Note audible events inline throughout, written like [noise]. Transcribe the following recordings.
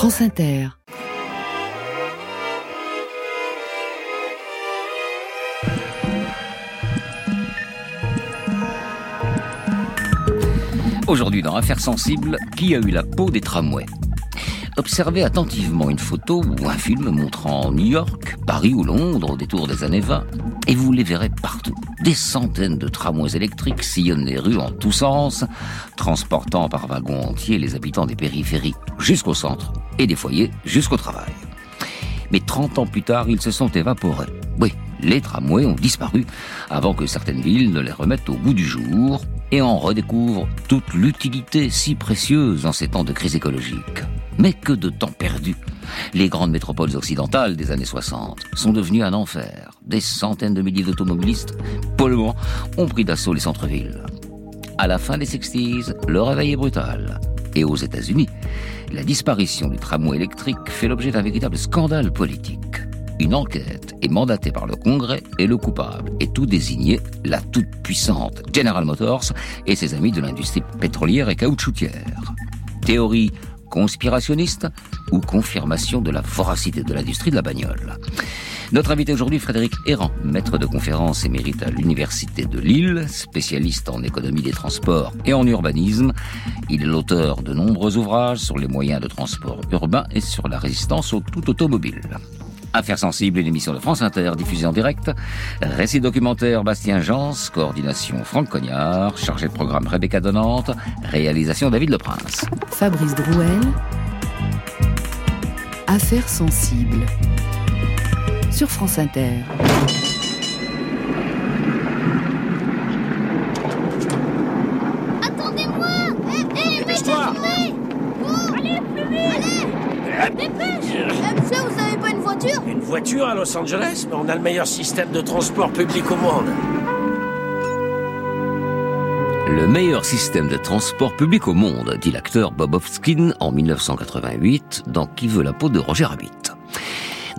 France Inter. Aujourd'hui, dans Affaires sensibles, qui a eu la peau des tramways? Observez attentivement une photo ou un film montrant New York, Paris ou Londres au détour des années 20, et vous les verrez partout. Des centaines de tramways électriques sillonnent les rues en tous sens, transportant par wagons entiers les habitants des périphéries jusqu'au centre et des foyers jusqu'au travail. Mais 30 ans plus tard, ils se sont évaporés. Oui, les tramways ont disparu avant que certaines villes ne les remettent au goût du jour et en redécouvrent toute l'utilité si précieuse en ces temps de crise écologique. Mais que de temps perdu Les grandes métropoles occidentales des années 60 sont devenues un enfer. Des centaines de milliers d'automobilistes polluants ont pris d'assaut les centres-villes. À la fin des 60s, le réveil est brutal. Et aux États-Unis, la disparition du tramway électrique fait l'objet d'un véritable scandale politique. Une enquête est mandatée par le Congrès et le coupable est tout désigné la toute-puissante General Motors et ses amis de l'industrie pétrolière et caoutchoutière. Théorie conspirationniste ou confirmation de la voracité de l'industrie de la bagnole. Notre invité aujourd'hui, Frédéric Errand, maître de conférence émérite à l'Université de Lille, spécialiste en économie des transports et en urbanisme. Il est l'auteur de nombreux ouvrages sur les moyens de transport urbain et sur la résistance au tout automobile. Affaires sensibles, une émission de France Inter diffusée en direct. Récit documentaire Bastien Jans, coordination Franck Cognard, chargé de programme Rebecca Donante, réalisation David Leprince. Fabrice Drouel. Affaires sensibles. Sur France Inter. Attendez-moi. Hé, hé, Dépêche-toi. Allez, plus vite. Allez. Dépêche. Eh, Monsieur, vous avez pas une voiture? Une voiture à Los Angeles, mais on a le meilleur système de transport public au monde. Le meilleur système de transport public au monde, dit l'acteur Bob Hoskins en 1988 dans Qui veut la peau de Roger Rabbit.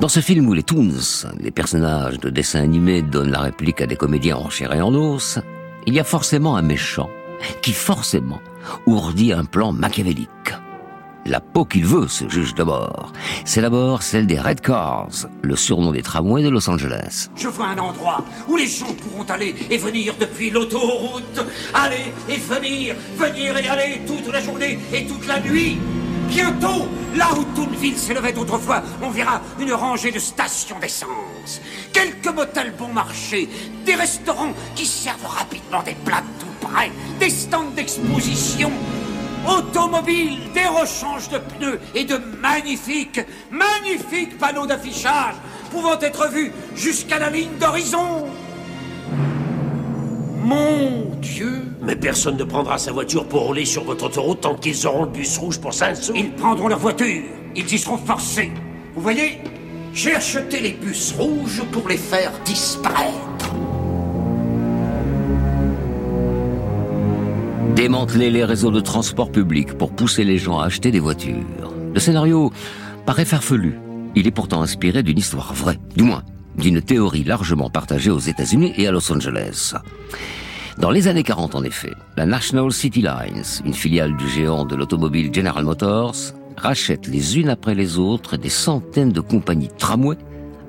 Dans ce film où les Toons, les personnages de dessins animés, donnent la réplique à des comédiens en chair et en os, il y a forcément un méchant qui forcément ourdit un plan machiavélique. La peau qu'il veut, ce juge d'abord, c'est d'abord celle des Red Cars, le surnom des tramways de Los Angeles. Je vois un endroit où les gens pourront aller et venir depuis l'autoroute. Aller et venir, venir et aller toute la journée et toute la nuit. Bientôt, là où toute ville s'élevait autrefois, on verra une rangée de stations d'essence. Quelques motels bon marché, des restaurants qui servent rapidement des plats tout près, des stands d'exposition, automobiles, des rechanges de pneus et de magnifiques, magnifiques panneaux d'affichage pouvant être vus jusqu'à la ligne d'horizon. Mon Dieu Mais personne ne prendra sa voiture pour rouler sur votre autoroute tant qu'ils auront le bus rouge pour 5 sous. Ils prendront leur voiture. Ils y seront forcés. Vous voyez J'ai acheté les bus rouges pour les faire disparaître. Démanteler les réseaux de transport public pour pousser les gens à acheter des voitures. Le scénario paraît farfelu. Il est pourtant inspiré d'une histoire vraie, du moins d'une théorie largement partagée aux États-Unis et à Los Angeles. Dans les années 40, en effet, la National City Lines, une filiale du géant de l'automobile General Motors, rachète les unes après les autres des centaines de compagnies de tramway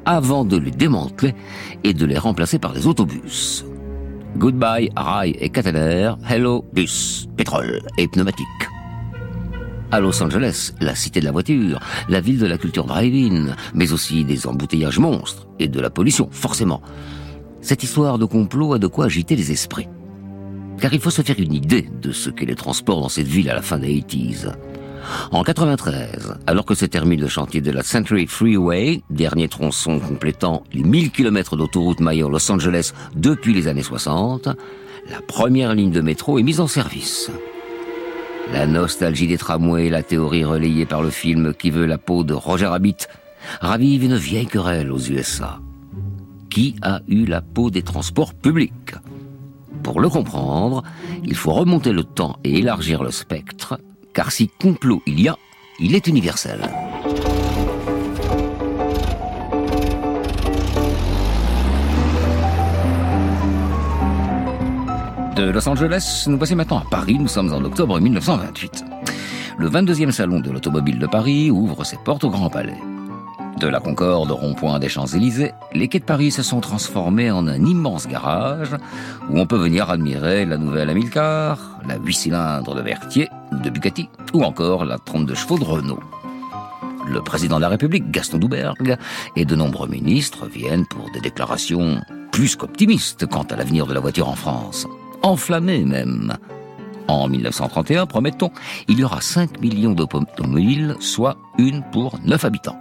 avant de les démanteler et de les remplacer par des autobus. Goodbye, rail et caténaire, hello, bus, pétrole et pneumatique. À Los Angeles, la cité de la voiture, la ville de la culture drive-in, mais aussi des embouteillages monstres de la pollution, forcément. Cette histoire de complot a de quoi agiter les esprits. Car il faut se faire une idée de ce qu'est les transports dans cette ville à la fin des 80s. En 93, alors que se termine le chantier de la Century Freeway, dernier tronçon complétant les 1000 km d'autoroute maillant Los Angeles depuis les années 60, la première ligne de métro est mise en service. La nostalgie des tramways la théorie relayée par le film Qui veut la peau de Roger Rabbit ravivent une vieille querelle aux USA. Qui a eu la peau des transports publics? Pour le comprendre, il faut remonter le temps et élargir le spectre, car si complot il y a, il est universel. De Los Angeles, nous passons maintenant à Paris. Nous sommes en octobre 1928. le 22e salon de l'automobile de Paris ouvre ses portes au Grand Palais. De la Concorde au rond-point des Champs-Élysées, les quais de Paris se sont transformés en un immense garage où on peut venir admirer la nouvelle Amilcar, la 8 cylindres de Berthier de Bugatti ou encore la 32 chevaux de Renault. Le président de la République, Gaston Doubergue, et de nombreux ministres viennent pour des déclarations plus qu'optimistes quant à l'avenir de la voiture en France. Enflammées même. En 1931, promettons, il y aura 5 millions d'automobiles, soit une pour 9 habitants.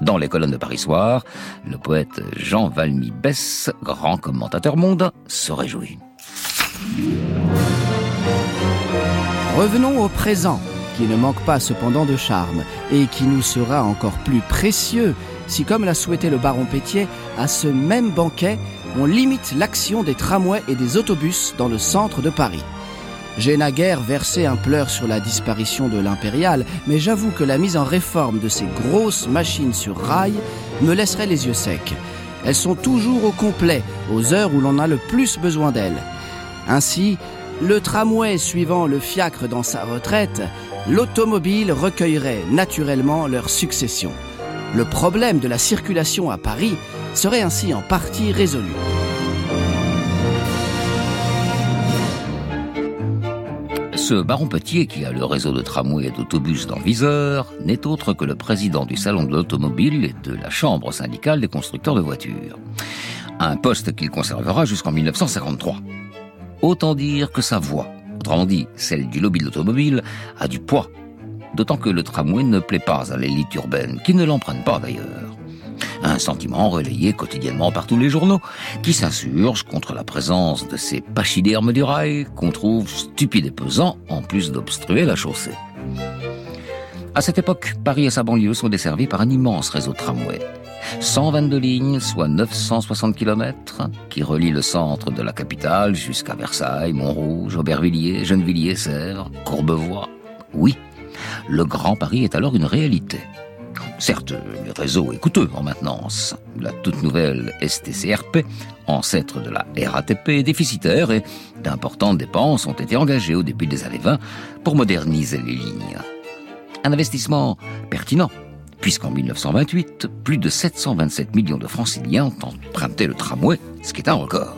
Dans les colonnes de Paris Soir, le poète Jean Valmy Bess, grand commentateur monde, se réjouit. Revenons au présent, qui ne manque pas cependant de charme, et qui nous sera encore plus précieux si, comme l'a souhaité le baron Pétier, à ce même banquet, on limite l'action des tramways et des autobus dans le centre de Paris. J'ai naguère versé un pleur sur la disparition de l'impérial, mais j'avoue que la mise en réforme de ces grosses machines sur rail me laisserait les yeux secs. Elles sont toujours au complet, aux heures où l'on a le plus besoin d'elles. Ainsi, le tramway suivant le fiacre dans sa retraite, l'automobile recueillerait naturellement leur succession. Le problème de la circulation à Paris serait ainsi en partie résolu. Ce baron Petier, qui a le réseau de tramway et d'autobus dans Viseur, n'est autre que le président du Salon de l'automobile et de la Chambre syndicale des constructeurs de voitures. Un poste qu'il conservera jusqu'en 1953. Autant dire que sa voix, autrement dit celle du lobby de l'automobile, a du poids. D'autant que le tramway ne plaît pas à l'élite urbaine, qui ne l'emprunte pas d'ailleurs un sentiment relayé quotidiennement par tous les journaux, qui s'insurgent contre la présence de ces pachydermes du rail qu'on trouve stupides et pesants, en plus d'obstruer la chaussée. À cette époque, Paris et sa banlieue sont desservis par un immense réseau de tramway. 122 lignes, soit 960 km, qui relient le centre de la capitale jusqu'à Versailles, Montrouge, Aubervilliers, Gennevilliers, Sèvres, Courbevoie. Oui, le Grand Paris est alors une réalité. Certes, le réseau est coûteux en maintenance. La toute nouvelle STCRP, ancêtre de la RATP, est déficitaire et d'importantes dépenses ont été engagées au début des années 20 pour moderniser les lignes. Un investissement pertinent, puisqu'en 1928, plus de 727 millions de franciliens ont emprunté le tramway, ce qui est un record.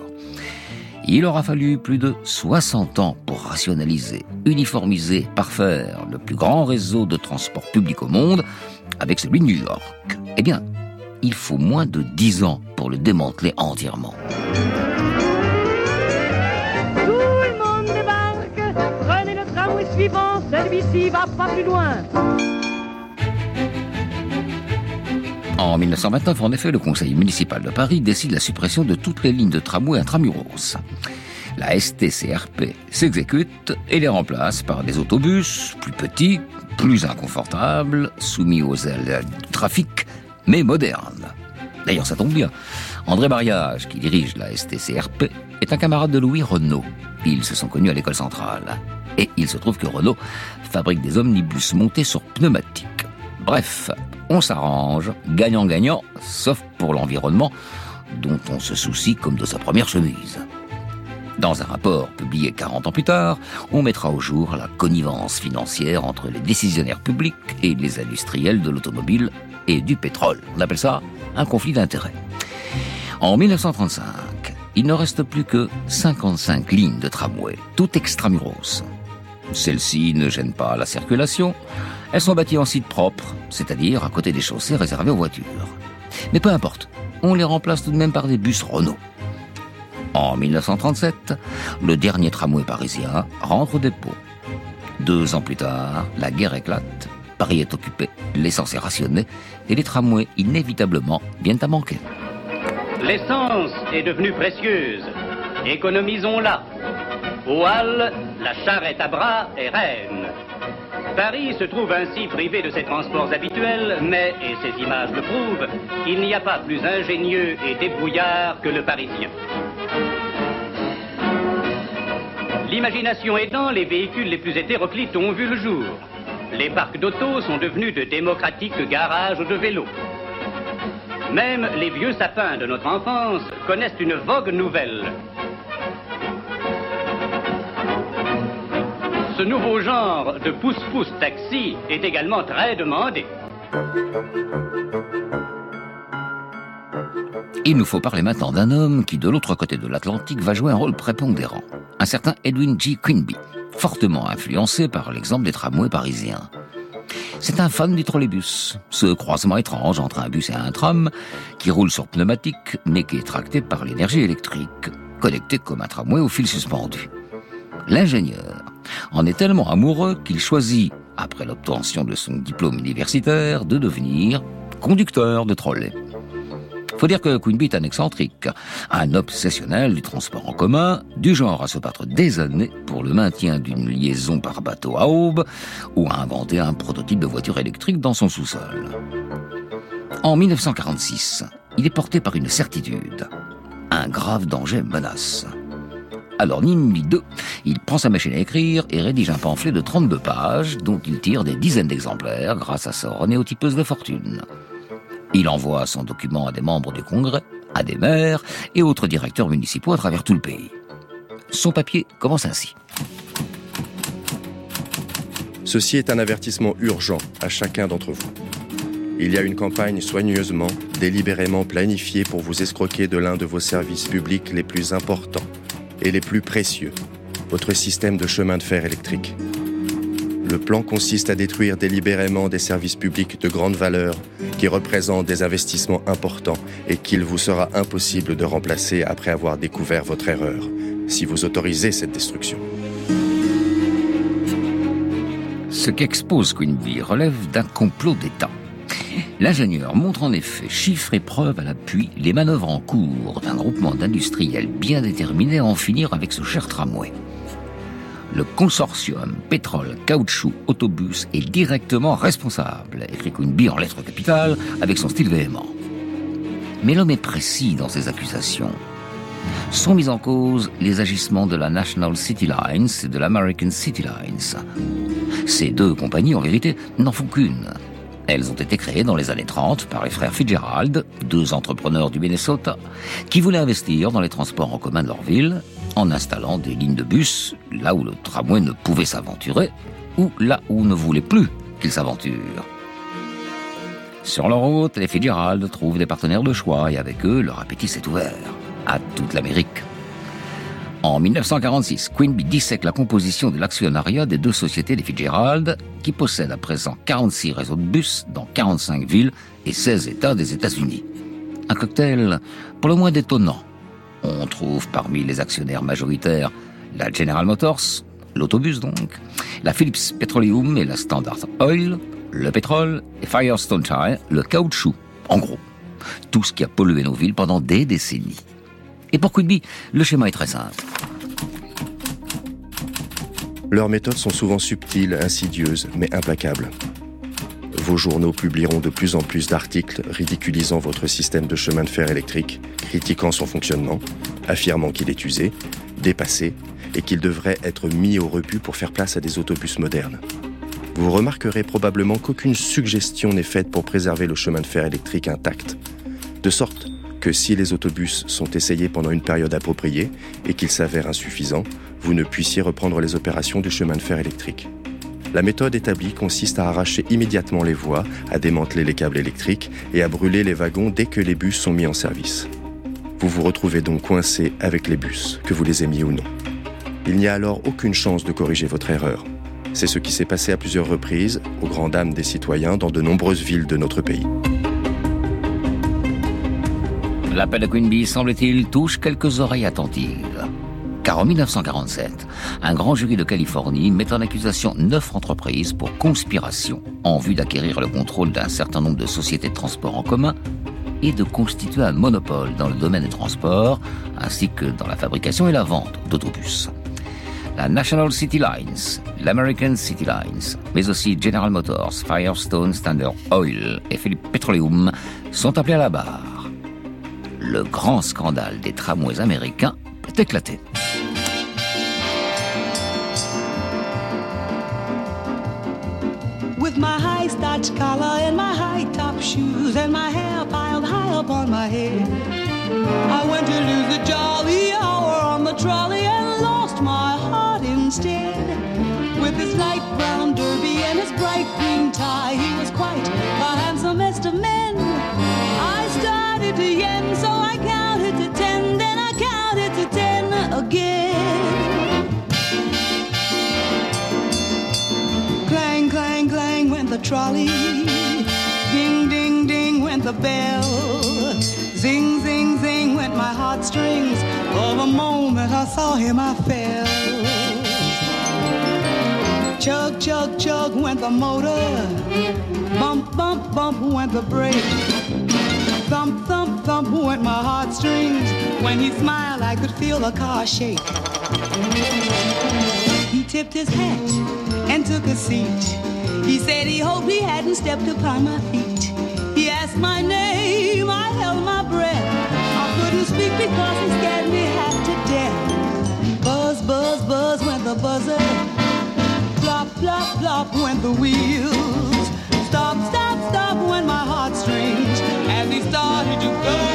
Il aura fallu plus de 60 ans pour rationaliser, uniformiser, parfaire le plus grand réseau de transport public au monde, avec celui de New York. Eh bien, il faut moins de 10 ans pour le démanteler entièrement. Tout le monde débarque, prenez le tramway suivant, celui-ci va pas plus loin. En 1929, en effet, le conseil municipal de Paris décide la suppression de toutes les lignes de tramway intramuros. La STCRP s'exécute et les remplace par des autobus plus petits, plus inconfortables, soumis aux ailes du trafic, mais modernes. D'ailleurs, ça tombe bien. André Mariage, qui dirige la STCRP, est un camarade de Louis Renault. Ils se sont connus à l'école centrale. Et il se trouve que Renault fabrique des omnibus montés sur pneumatique. Bref, on s'arrange, gagnant-gagnant, sauf pour l'environnement, dont on se soucie comme de sa première chemise. Dans un rapport publié 40 ans plus tard, on mettra au jour la connivence financière entre les décisionnaires publics et les industriels de l'automobile et du pétrole. On appelle ça un conflit d'intérêts. En 1935, il ne reste plus que 55 lignes de tramway, toutes extramuros. Celles-ci ne gênent pas la circulation. Elles sont bâties en site propre, c'est-à-dire à côté des chaussées réservées aux voitures. Mais peu importe, on les remplace tout de même par des bus Renault. En 1937, le dernier tramway parisien rentre au dépôt. Deux ans plus tard, la guerre éclate, Paris est occupé, l'essence est rationnée et les tramways inévitablement viennent à manquer. L'essence est devenue précieuse. Économisons-la. Au Halles, la charrette à bras est reine. Paris se trouve ainsi privé de ses transports habituels, mais, et ces images le prouvent, il n'y a pas plus ingénieux et débrouillard que le Parisien. L'imagination aidant, les véhicules les plus hétéroclites ont vu le jour. Les parcs d'auto sont devenus de démocratiques garages de vélos. Même les vieux sapins de notre enfance connaissent une vogue nouvelle. ce nouveau genre de pousse-pousse taxi est également très demandé. Il nous faut parler maintenant d'un homme qui, de l'autre côté de l'Atlantique, va jouer un rôle prépondérant. Un certain Edwin G. Quinby, fortement influencé par l'exemple des tramways parisiens. C'est un fan du trolleybus, ce croisement étrange entre un bus et un tram, qui roule sur pneumatique, mais qui est tracté par l'énergie électrique, connecté comme un tramway au fil suspendu. L'ingénieur en est tellement amoureux qu'il choisit, après l'obtention de son diplôme universitaire, de devenir conducteur de trolley. Faut dire que Queenby est un excentrique, un obsessionnel du transport en commun, du genre à se battre des années pour le maintien d'une liaison par bateau à Aube, ou à inventer un prototype de voiture électrique dans son sous-sol. En 1946, il est porté par une certitude. Un grave danger menace. Alors, ni une ni il prend sa machine à écrire et rédige un pamphlet de 32 pages dont il tire des dizaines d'exemplaires grâce à sa renéotypeuse de fortune. Il envoie son document à des membres du Congrès, à des maires et autres directeurs municipaux à travers tout le pays. Son papier commence ainsi. Ceci est un avertissement urgent à chacun d'entre vous. Il y a une campagne soigneusement, délibérément planifiée pour vous escroquer de l'un de vos services publics les plus importants et les plus précieux, votre système de chemin de fer électrique. Le plan consiste à détruire délibérément des services publics de grande valeur qui représentent des investissements importants et qu'il vous sera impossible de remplacer après avoir découvert votre erreur, si vous autorisez cette destruction. Ce qu'expose Quinby relève d'un complot d'État. L'ingénieur montre en effet, chiffres et preuves à l'appui, les manœuvres en cours d'un groupement d'industriels bien déterminés à en finir avec ce cher tramway le consortium pétrole, caoutchouc, autobus est directement responsable, écrit Quimby en lettres capitales avec son style véhément. Mais l'homme est précis dans ses accusations. Sont mis en cause les agissements de la National City Lines et de l'American City Lines. Ces deux compagnies, en vérité, n'en font qu'une. Elles ont été créées dans les années 30 par les frères Fitzgerald, deux entrepreneurs du Minnesota, qui voulaient investir dans les transports en commun de leur ville en installant des lignes de bus là où le tramway ne pouvait s'aventurer ou là où ne voulait plus qu'il s'aventure. Sur leur route, les Fitzgerald trouvent des partenaires de choix et avec eux, leur appétit s'est ouvert à toute l'Amérique. En 1946, Quinby dissèque la composition de l'actionnariat des deux sociétés des Fitzgerald, qui possèdent à présent 46 réseaux de bus dans 45 villes et 16 États des États-Unis. Un cocktail pour le moins détonnant on trouve parmi les actionnaires majoritaires la General Motors, l'autobus donc, la Philips Petroleum et la Standard Oil, le pétrole et Firestone Tire, le caoutchouc. En gros, tout ce qui a pollué nos villes pendant des décennies. Et pour Quidby, le schéma est très simple. Leurs méthodes sont souvent subtiles, insidieuses, mais implacables. Vos journaux publieront de plus en plus d'articles ridiculisant votre système de chemin de fer électrique, critiquant son fonctionnement, affirmant qu'il est usé, dépassé et qu'il devrait être mis au rebut pour faire place à des autobus modernes. Vous remarquerez probablement qu'aucune suggestion n'est faite pour préserver le chemin de fer électrique intact, de sorte que si les autobus sont essayés pendant une période appropriée et qu'ils s'avèrent insuffisants, vous ne puissiez reprendre les opérations du chemin de fer électrique. La méthode établie consiste à arracher immédiatement les voies, à démanteler les câbles électriques et à brûler les wagons dès que les bus sont mis en service. Vous vous retrouvez donc coincé avec les bus, que vous les aimiez ou non. Il n'y a alors aucune chance de corriger votre erreur. C'est ce qui s'est passé à plusieurs reprises, aux grandes dames des citoyens, dans de nombreuses villes de notre pays. L'appel de Queenby, semble-t-il, touche quelques oreilles attentives. Car en 1947, un grand jury de Californie met en accusation neuf entreprises pour conspiration en vue d'acquérir le contrôle d'un certain nombre de sociétés de transport en commun et de constituer un monopole dans le domaine des transports ainsi que dans la fabrication et la vente d'autobus. La National City Lines, l'American City Lines, mais aussi General Motors, Firestone, Standard Oil et Philippe Petroleum sont appelés à la barre. Le grand scandale des tramways américains est éclaté. With my high starch collar and my high top shoes and my hair piled high up on my head. I went to lose the jolly hour on the trolley and lost my heart instead. With his light brown derby and his bright green tie. He was quite the handsomest of men. I started to yen, so I counted trolley. Ding, ding, ding went the bell. Zing, zing, zing went my heartstrings. For the moment I saw him, I fell. Chug, chug, chug went the motor. Bump, bump, bump went the brake. Thump, thump, thump went my heartstrings. When he smiled, I could feel the car shake. He tipped his hat and took a seat. He said he hoped he hadn't stepped upon my feet. He asked my name, I held my breath. I couldn't speak because he scared me half to death. Buzz, buzz, buzz went the buzzer. Flop, flop, flop went the wheels. Stop, stop, stop went my heartstrings. As he started to go,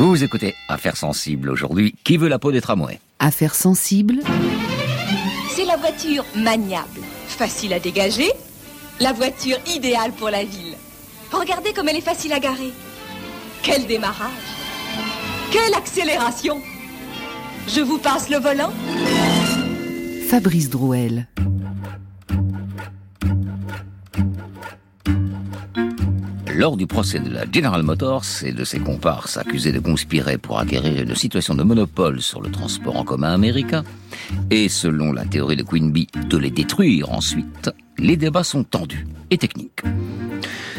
Vous écoutez Affaires sensibles aujourd'hui. Qui veut la peau des tramways Affaires sensibles C'est la voiture maniable, facile à dégager, la voiture idéale pour la ville. Regardez comme elle est facile à garer. Quel démarrage Quelle accélération Je vous passe le volant Fabrice Drouel. Lors du procès de la General Motors et de ses comparses accusés de conspirer pour acquérir une situation de monopole sur le transport en commun américain, et selon la théorie de Queen Bee, de les détruire ensuite, les débats sont tendus et techniques.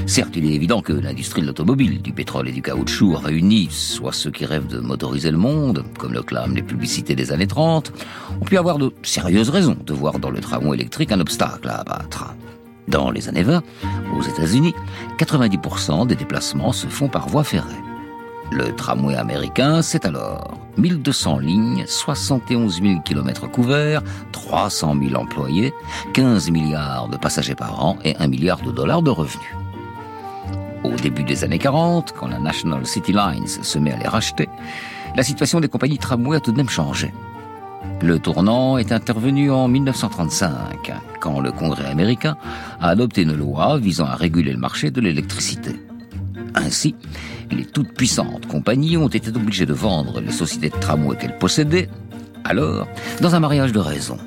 Certes, il est évident que l'industrie de l'automobile, du pétrole et du caoutchouc réunis, soit ceux qui rêvent de motoriser le monde, comme le clament les publicités des années 30, ont pu avoir de sérieuses raisons de voir dans le tramway électrique un obstacle à abattre. Dans les années 20, aux États-Unis, 90% des déplacements se font par voie ferrée. Le tramway américain, c'est alors 1200 lignes, 71 000 kilomètres couverts, 300 000 employés, 15 milliards de passagers par an et 1 milliard de dollars de revenus. Au début des années 40, quand la National City Lines se met à les racheter, la situation des compagnies tramway a tout de même changé. Le tournant est intervenu en 1935, quand le Congrès américain a adopté une loi visant à réguler le marché de l'électricité. Ainsi, les toutes puissantes compagnies ont été obligées de vendre les sociétés de tramway qu'elles possédaient, alors, dans un mariage de raison.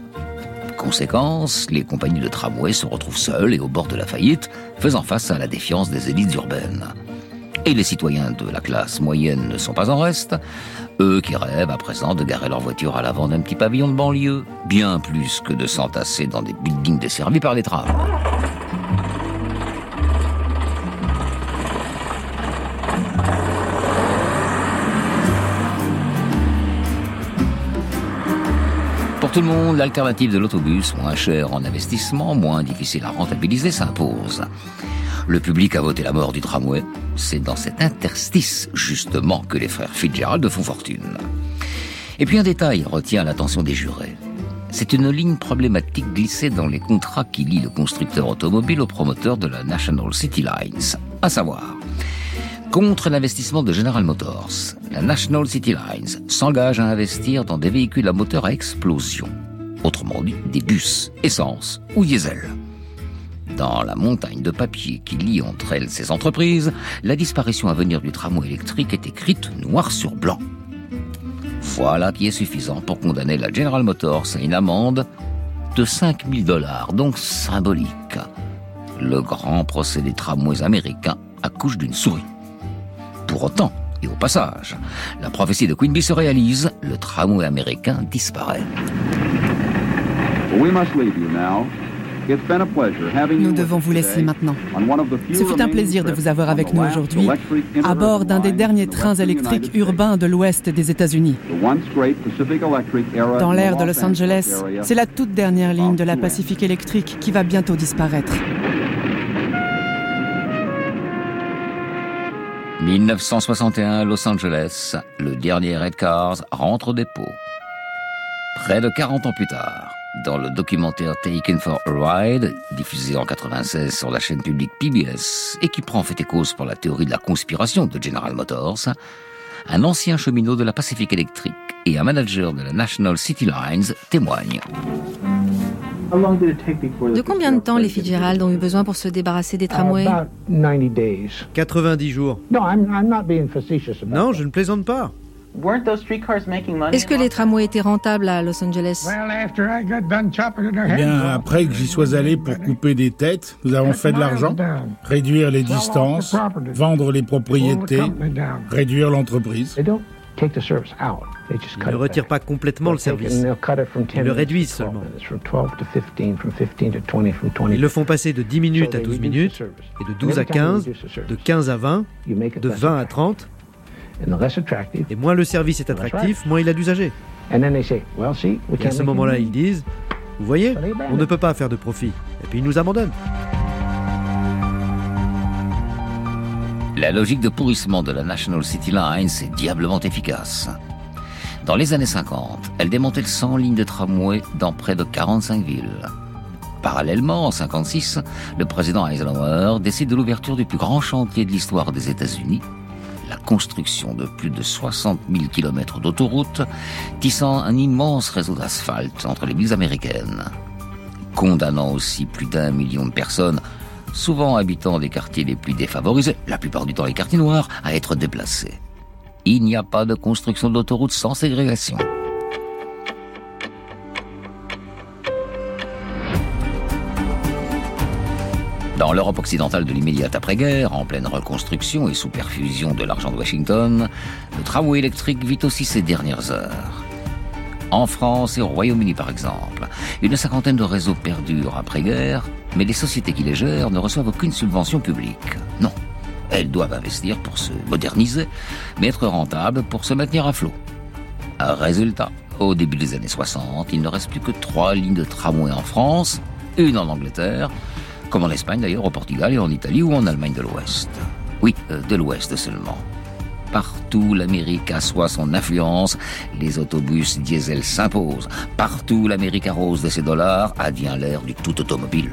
Conséquence, les compagnies de tramway se retrouvent seules et au bord de la faillite, faisant face à la défiance des élites urbaines. Et les citoyens de la classe moyenne ne sont pas en reste, eux qui rêvent à présent de garer leur voiture à l'avant d'un petit pavillon de banlieue, bien plus que de s'entasser dans des buildings desservis par les trams. Pour tout le monde, l'alternative de l'autobus, moins cher en investissement, moins difficile à rentabiliser, s'impose. Le public a voté la mort du tramway. C'est dans cet interstice, justement, que les frères Fitzgerald font fortune. Et puis un détail retient l'attention des jurés. C'est une ligne problématique glissée dans les contrats qui lient le constructeur automobile au promoteur de la National City Lines. À savoir, contre l'investissement de General Motors, la National City Lines s'engage à investir dans des véhicules à moteur à explosion. Autrement dit, des bus, essence ou diesel. Dans la montagne de papier qui lie entre elles ces entreprises, la disparition à venir du tramway électrique est écrite noir sur blanc. Voilà qui est suffisant pour condamner la General Motors à une amende de 5000 dollars, donc symbolique. Le grand procès des tramways américains accouche d'une souris. Pour autant, et au passage, la prophétie de Queen Bee se réalise, le tramway américain disparaît. We must leave you now. Nous devons vous laisser maintenant. Ce fut un plaisir de vous avoir avec nous aujourd'hui à bord d'un des derniers trains électriques urbains de l'ouest des États-Unis. Dans l'ère de Los Angeles, c'est la toute dernière ligne de la Pacific Electric qui va bientôt disparaître. 1961 Los Angeles, le dernier Red Cars rentre au dépôt. Près de 40 ans plus tard, dans le documentaire Taken for a Ride, diffusé en 96 sur la chaîne publique PBS, et qui prend fait et cause pour la théorie de la conspiration de General Motors, un ancien cheminot de la Pacific Electric et un manager de la National City Lines témoignent. De combien de temps les Fitzgerald ont eu besoin pour se débarrasser des tramways 90 jours. Non, je ne plaisante pas. Est-ce que les tramways étaient rentables à Los Angeles? Eh bien, après que j'y sois allé pour couper des têtes, nous avons fait de l'argent, réduire les distances, vendre les propriétés, réduire l'entreprise. Ils ne retirent pas complètement le service. Ils le réduisent seulement. Ils le font passer de 10 minutes à 12 minutes, et de 12 à 15, de 15 à 20, de 20 à 30. Et moins le service est attractif, moins il a d'usagers. Et à ce moment-là, ils disent, vous voyez, on ne peut pas faire de profit. Et puis ils nous abandonnent. La logique de pourrissement de la National City Lines est diablement efficace. Dans les années 50, elle démantèle 100 lignes de tramway dans près de 45 villes. Parallèlement, en 56, le président Eisenhower décide de l'ouverture du plus grand chantier de l'histoire des États-Unis, construction de plus de 60 000 km d'autoroutes, tissant un immense réseau d'asphalte entre les villes américaines, condamnant aussi plus d'un million de personnes souvent habitant des quartiers les plus défavorisés, la plupart du temps les quartiers noirs, à être déplacés. Il n'y a pas de construction d'autoroute sans ségrégation. Dans l'Europe occidentale de l'immédiate après-guerre, en pleine reconstruction et sous perfusion de l'argent de Washington, le tramway électrique vit aussi ses dernières heures. En France et au Royaume-Uni par exemple, une cinquantaine de réseaux perdurent après-guerre, mais les sociétés qui les gèrent ne reçoivent aucune subvention publique. Non, elles doivent investir pour se moderniser, mais être rentables pour se maintenir à flot. Résultat, au début des années 60, il ne reste plus que trois lignes de tramway en France, une en Angleterre, comme en Espagne d'ailleurs, au Portugal et en Italie ou en Allemagne de l'Ouest. Oui, euh, de l'Ouest seulement. Partout, l'Amérique assoit son influence, les autobus diesel s'imposent. Partout, l'Amérique arrose de ses dollars, advient l'ère du tout automobile.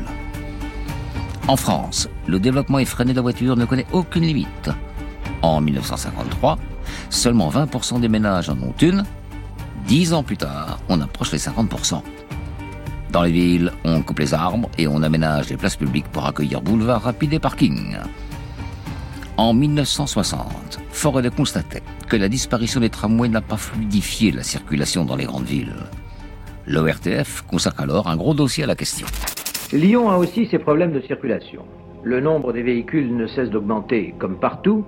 En France, le développement effréné de la voiture ne connaît aucune limite. En 1953, seulement 20% des ménages en ont une. Dix ans plus tard, on approche les 50%. Dans les villes, on coupe les arbres et on aménage les places publiques pour accueillir boulevards rapides et parkings. En 1960, fort est de constater que la disparition des tramways n'a pas fluidifié la circulation dans les grandes villes. L'ORTF consacre alors un gros dossier à la question. Lyon a aussi ses problèmes de circulation. Le nombre des véhicules ne cesse d'augmenter, comme partout.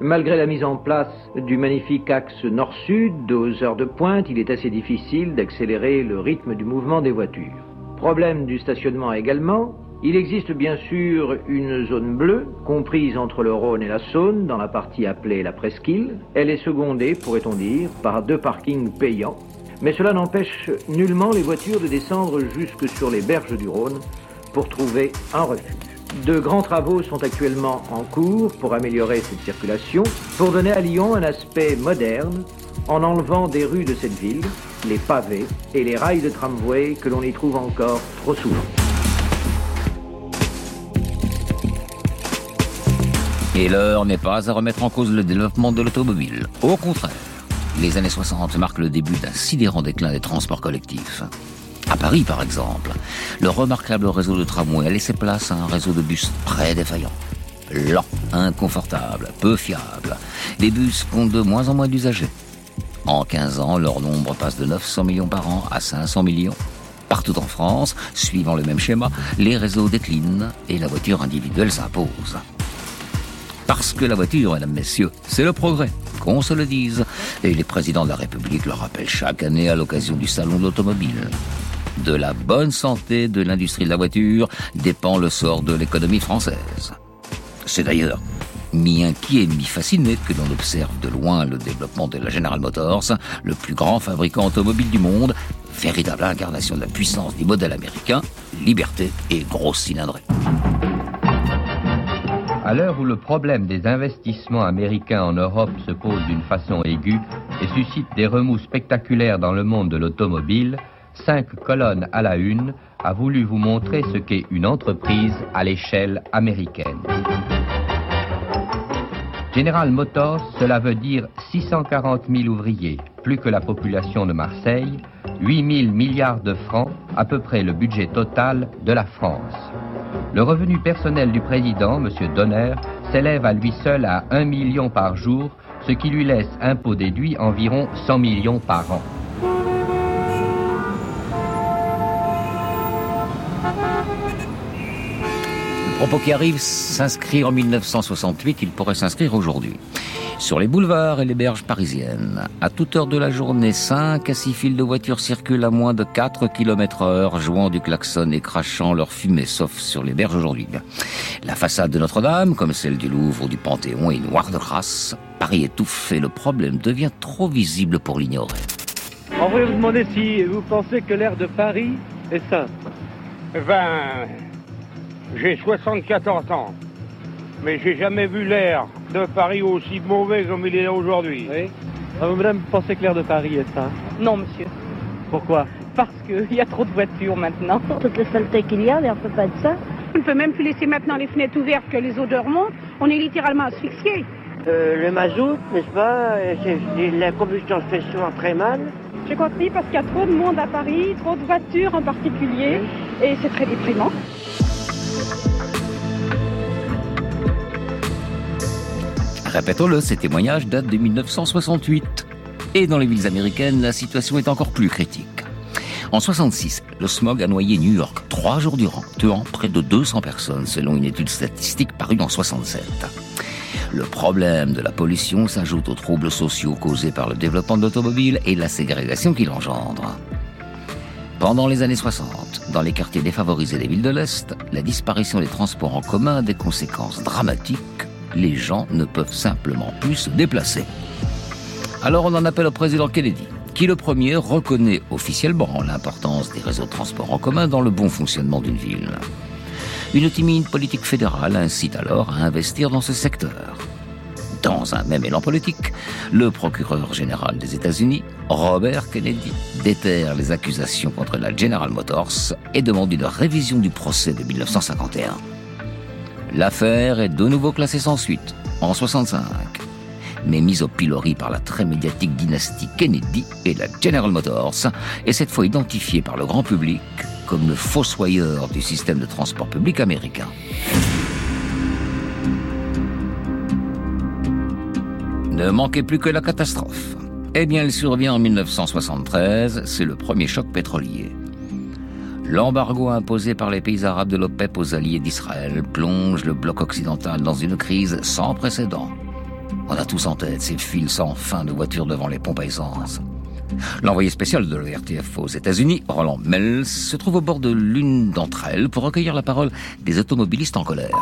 Malgré la mise en place du magnifique axe nord-sud, aux heures de pointe, il est assez difficile d'accélérer le rythme du mouvement des voitures. Problème du stationnement également. Il existe bien sûr une zone bleue, comprise entre le Rhône et la Saône, dans la partie appelée la Presqu'île. Elle est secondée, pourrait-on dire, par deux parkings payants. Mais cela n'empêche nullement les voitures de descendre jusque sur les berges du Rhône pour trouver un refuge. De grands travaux sont actuellement en cours pour améliorer cette circulation, pour donner à Lyon un aspect moderne, en enlevant des rues de cette ville les pavés et les rails de tramway que l'on y trouve encore trop souvent. Et l'heure n'est pas à remettre en cause le développement de l'automobile. Au contraire, les années 60 marquent le début d'un sidérant déclin des transports collectifs. À Paris, par exemple, le remarquable réseau de tramway a laissé place à un réseau de bus très défaillant. Lent, inconfortable, peu fiable. Les bus comptent de moins en moins d'usagers. En 15 ans, leur nombre passe de 900 millions par an à 500 millions. Partout en France, suivant le même schéma, les réseaux déclinent et la voiture individuelle s'impose. Parce que la voiture, mesdames, messieurs, c'est le progrès, qu'on se le dise. Et les présidents de la République le rappellent chaque année à l'occasion du Salon de l'automobile. De la bonne santé de l'industrie de la voiture dépend le sort de l'économie française. C'est d'ailleurs mi-inquiet, mi-fasciné que l'on observe de loin le développement de la General Motors, le plus grand fabricant automobile du monde, véritable incarnation de la puissance du modèle américain, liberté et grosse cylindrée. À l'heure où le problème des investissements américains en Europe se pose d'une façon aiguë et suscite des remous spectaculaires dans le monde de l'automobile, cinq colonnes à la une a voulu vous montrer ce qu'est une entreprise à l'échelle américaine. General Motors, cela veut dire 640 000 ouvriers, plus que la population de Marseille, 8 000 milliards de francs, à peu près le budget total de la France. Le revenu personnel du président, M. Donner, s'élève à lui seul à 1 million par jour, ce qui lui laisse impôt déduit environ 100 millions par an. Propos qui arrive s'inscrit en 1968, il pourrait s'inscrire aujourd'hui. Sur les boulevards et les berges parisiennes, à toute heure de la journée, 5 à 6 files de voitures circulent à moins de 4 km heure, jouant du klaxon et crachant leur fumée, sauf sur les berges aujourd'hui. La façade de Notre-Dame, comme celle du Louvre ou du Panthéon, est noire de crasse. Paris étouffe et le problème devient trop visible pour l'ignorer. On va vous demander si vous pensez que l'air de Paris est sain. Ben, j'ai 74 ans, mais j'ai jamais vu l'air de Paris aussi mauvais comme il est aujourd'hui. Oui. Ah, madame, vous pensez que l'air de Paris est sain Non, monsieur. Pourquoi? Parce qu'il [laughs] y a trop de voitures maintenant. Toutes les saletés qu'il y a, on peut pas être ça. On ne peut même plus laisser maintenant les fenêtres ouvertes que les odeurs montent. On est littéralement asphyxié. Euh, le mazout, n'est-ce pas? La combustion se fait souvent très mal. Je crois que oui, parce qu'il y a trop de monde à Paris, trop de voitures en particulier, et c'est très déprimant. Répétons-le, ces témoignages datent de 1968. Et dans les villes américaines, la situation est encore plus critique. En 66, le smog a noyé New York trois jours durant, tuant près de 200 personnes selon une étude statistique parue en 67. Le problème de la pollution s'ajoute aux troubles sociaux causés par le développement de l'automobile et la ségrégation qu'il engendre. Pendant les années 60, dans les quartiers défavorisés des villes de l'Est, la disparition des transports en commun a des conséquences dramatiques les gens ne peuvent simplement plus se déplacer. Alors on en appelle au président Kennedy, qui le premier reconnaît officiellement l'importance des réseaux de transport en commun dans le bon fonctionnement d'une ville. Une timide politique fédérale incite alors à investir dans ce secteur. Dans un même élan politique, le procureur général des États-Unis, Robert Kennedy, déterre les accusations contre la General Motors et demande une révision du procès de 1951. L'affaire est de nouveau classée sans suite, en 65, mais mise au pilori par la très médiatique dynastie Kennedy et la General Motors, et cette fois identifiée par le grand public comme le fossoyeur du système de transport public américain. Ne manquez plus que la catastrophe. Eh bien, elle survient en 1973, c'est le premier choc pétrolier. L'embargo imposé par les pays arabes de l'OPEP aux alliés d'Israël plonge le bloc occidental dans une crise sans précédent. On a tous en tête ces files sans fin de voitures devant les pompes à essence. L'envoyé spécial de l'ORTF aux États-Unis, Roland Mels, se trouve au bord de l'une d'entre elles pour recueillir la parole des automobilistes en colère.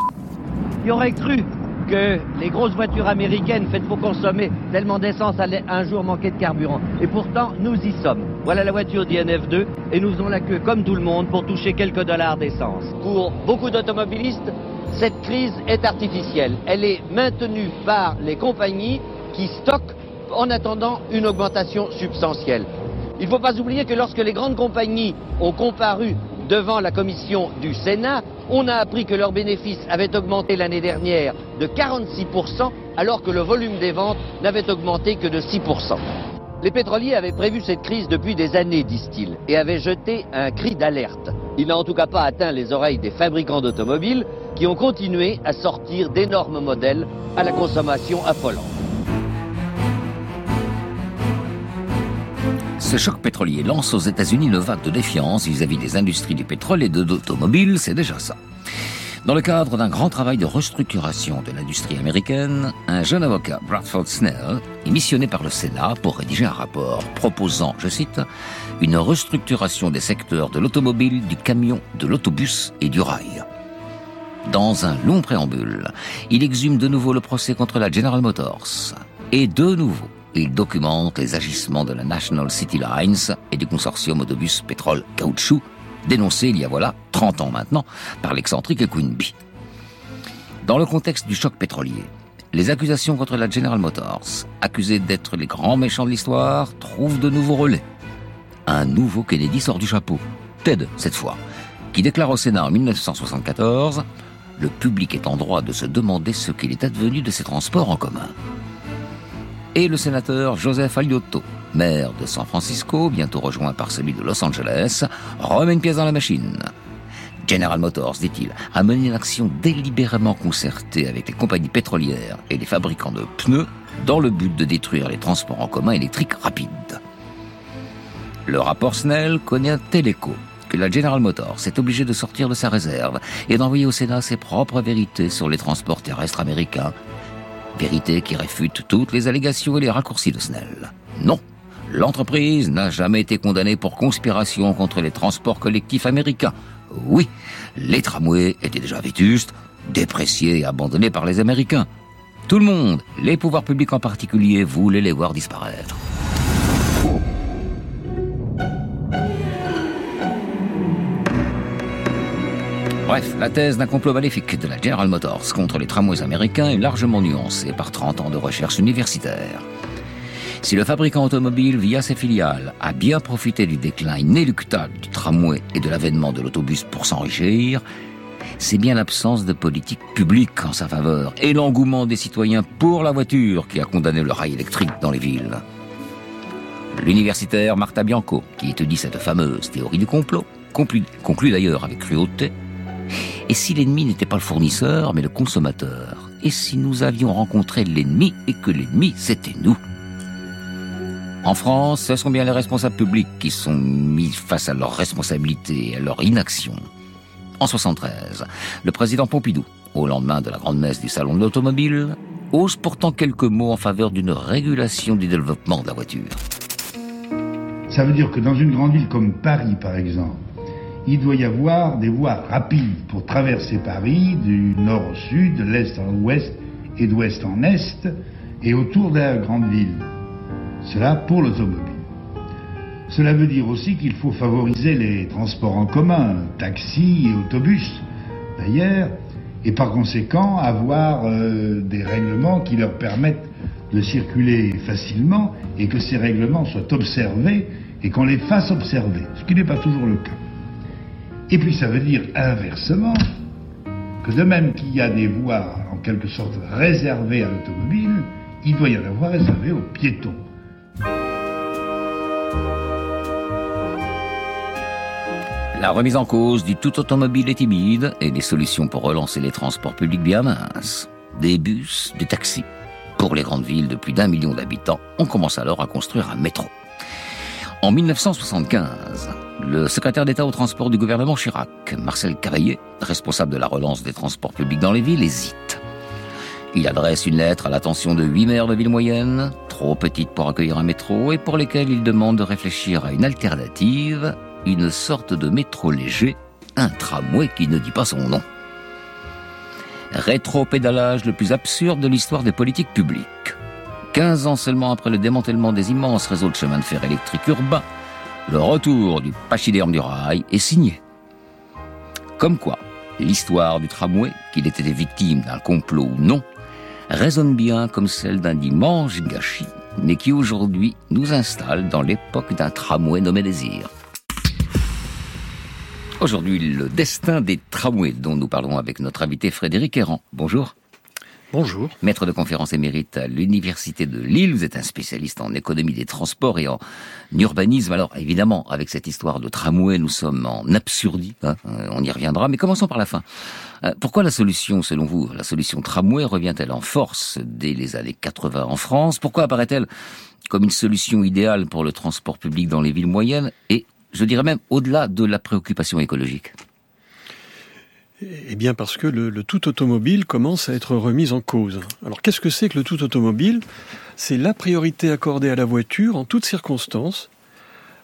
Aurait cru que les grosses voitures américaines faites pour consommer tellement d'essence allaient un jour manquer de carburant. Et pourtant, nous y sommes. Voilà la voiture d'INF2 et nous avons la queue comme tout le monde pour toucher quelques dollars d'essence. Pour beaucoup d'automobilistes, cette crise est artificielle. Elle est maintenue par les compagnies qui stockent en attendant une augmentation substantielle. Il ne faut pas oublier que lorsque les grandes compagnies ont comparu devant la commission du Sénat, on a appris que leurs bénéfices avaient augmenté l'année dernière de 46%, alors que le volume des ventes n'avait augmenté que de 6%. Les pétroliers avaient prévu cette crise depuis des années, disent-ils, et avaient jeté un cri d'alerte. Il n'a en tout cas pas atteint les oreilles des fabricants d'automobiles qui ont continué à sortir d'énormes modèles à la consommation affolante. Ce choc pétrolier lance aux États-Unis une vague de défiance vis-à-vis des industries du pétrole et de l'automobile, c'est déjà ça. Dans le cadre d'un grand travail de restructuration de l'industrie américaine, un jeune avocat, Bradford Snell, est missionné par le Sénat pour rédiger un rapport proposant, je cite, une restructuration des secteurs de l'automobile, du camion, de l'autobus et du rail. Dans un long préambule, il exhume de nouveau le procès contre la General Motors. Et de nouveau, il documente les agissements de la National City Lines et du consortium autobus pétrole caoutchouc dénoncé il y a voilà 30 ans maintenant par l'excentrique Quinby. Dans le contexte du choc pétrolier, les accusations contre la General Motors, accusée d'être les grands méchants de l'histoire, trouvent de nouveaux relais. Un nouveau Kennedy sort du chapeau, Ted cette fois, qui déclare au Sénat en 1974 Le public est en droit de se demander ce qu'il est advenu de ces transports en commun. Et le sénateur Joseph Aliotto, maire de San Francisco, bientôt rejoint par celui de Los Angeles, remet une pièce dans la machine. General Motors, dit-il, a mené une action délibérément concertée avec les compagnies pétrolières et les fabricants de pneus dans le but de détruire les transports en commun électriques rapides. Le rapport Snell connaît un tel écho que la General Motors est obligée de sortir de sa réserve et d'envoyer au Sénat ses propres vérités sur les transports terrestres américains, vérités qui réfutent toutes les allégations et les raccourcis de Snell. Non, L'entreprise n'a jamais été condamnée pour conspiration contre les transports collectifs américains. Oui, les tramways étaient déjà vétustes, dépréciés et abandonnés par les Américains. Tout le monde, les pouvoirs publics en particulier, voulaient les voir disparaître. Bref, la thèse d'un complot maléfique de la General Motors contre les tramways américains est largement nuancée par 30 ans de recherche universitaire. Si le fabricant automobile, via ses filiales, a bien profité du déclin inéluctable du tramway et de l'avènement de l'autobus pour s'enrichir, c'est bien l'absence de politique publique en sa faveur et l'engouement des citoyens pour la voiture qui a condamné le rail électrique dans les villes. L'universitaire Marta Bianco, qui étudie cette fameuse théorie du complot, conclut, conclut d'ailleurs avec cruauté Et si l'ennemi n'était pas le fournisseur, mais le consommateur? Et si nous avions rencontré l'ennemi et que l'ennemi, c'était nous? En France, ce sont bien les responsables publics qui sont mis face à leurs responsabilités et à leur inaction. En 73, le président Pompidou, au lendemain de la grande messe du Salon de l'automobile, ose pourtant quelques mots en faveur d'une régulation du développement de la voiture. Ça veut dire que dans une grande ville comme Paris, par exemple, il doit y avoir des voies rapides pour traverser Paris du nord au sud, de l'est en ouest et d'ouest en est, et autour de la grande ville. Cela pour l'automobile. Cela veut dire aussi qu'il faut favoriser les transports en commun, taxis et autobus d'ailleurs, et par conséquent avoir euh, des règlements qui leur permettent de circuler facilement et que ces règlements soient observés et qu'on les fasse observer, ce qui n'est pas toujours le cas. Et puis ça veut dire inversement que de même qu'il y a des voies en quelque sorte réservées à l'automobile, il doit y en avoir réservées aux piétons. La remise en cause du tout automobile est timide et des solutions pour relancer les transports publics bien minces. Des bus, des taxis. Pour les grandes villes de plus d'un million d'habitants, on commence alors à construire un métro. En 1975, le secrétaire d'État au transport du gouvernement Chirac, Marcel Cavaillé, responsable de la relance des transports publics dans les villes, hésite. Il adresse une lettre à l'attention de huit maires de villes moyennes, trop petites pour accueillir un métro, et pour lesquelles il demande de réfléchir à une alternative, une sorte de métro léger, un tramway qui ne dit pas son nom. Rétro-pédalage le plus absurde de l'histoire des politiques publiques. 15 ans seulement après le démantèlement des immenses réseaux de chemins de fer électriques urbains, le retour du pachyderme du rail est signé. Comme quoi, l'histoire du tramway, qu'il était victime d'un complot ou non, résonne bien comme celle d'un dimanche gâchis, mais qui aujourd'hui nous installe dans l'époque d'un tramway nommé Désir. Aujourd'hui, le destin des tramways dont nous parlons avec notre invité Frédéric Errand. Bonjour. Bonjour. Maître de conférence émérite à l'Université de Lille, vous êtes un spécialiste en économie des transports et en urbanisme. Alors évidemment, avec cette histoire de tramway, nous sommes en absurdie, hein, euh, on y reviendra, mais commençons par la fin. Euh, pourquoi la solution, selon vous, la solution tramway revient-elle en force dès les années 80 en France? Pourquoi apparaît-elle comme une solution idéale pour le transport public dans les villes moyennes et je dirais même au-delà de la préoccupation écologique? Eh bien parce que le, tout automobile commence à être remis en cause. Alors qu'est-ce que c'est que le tout automobile? C'est la priorité accordée à la voiture en toutes circonstances.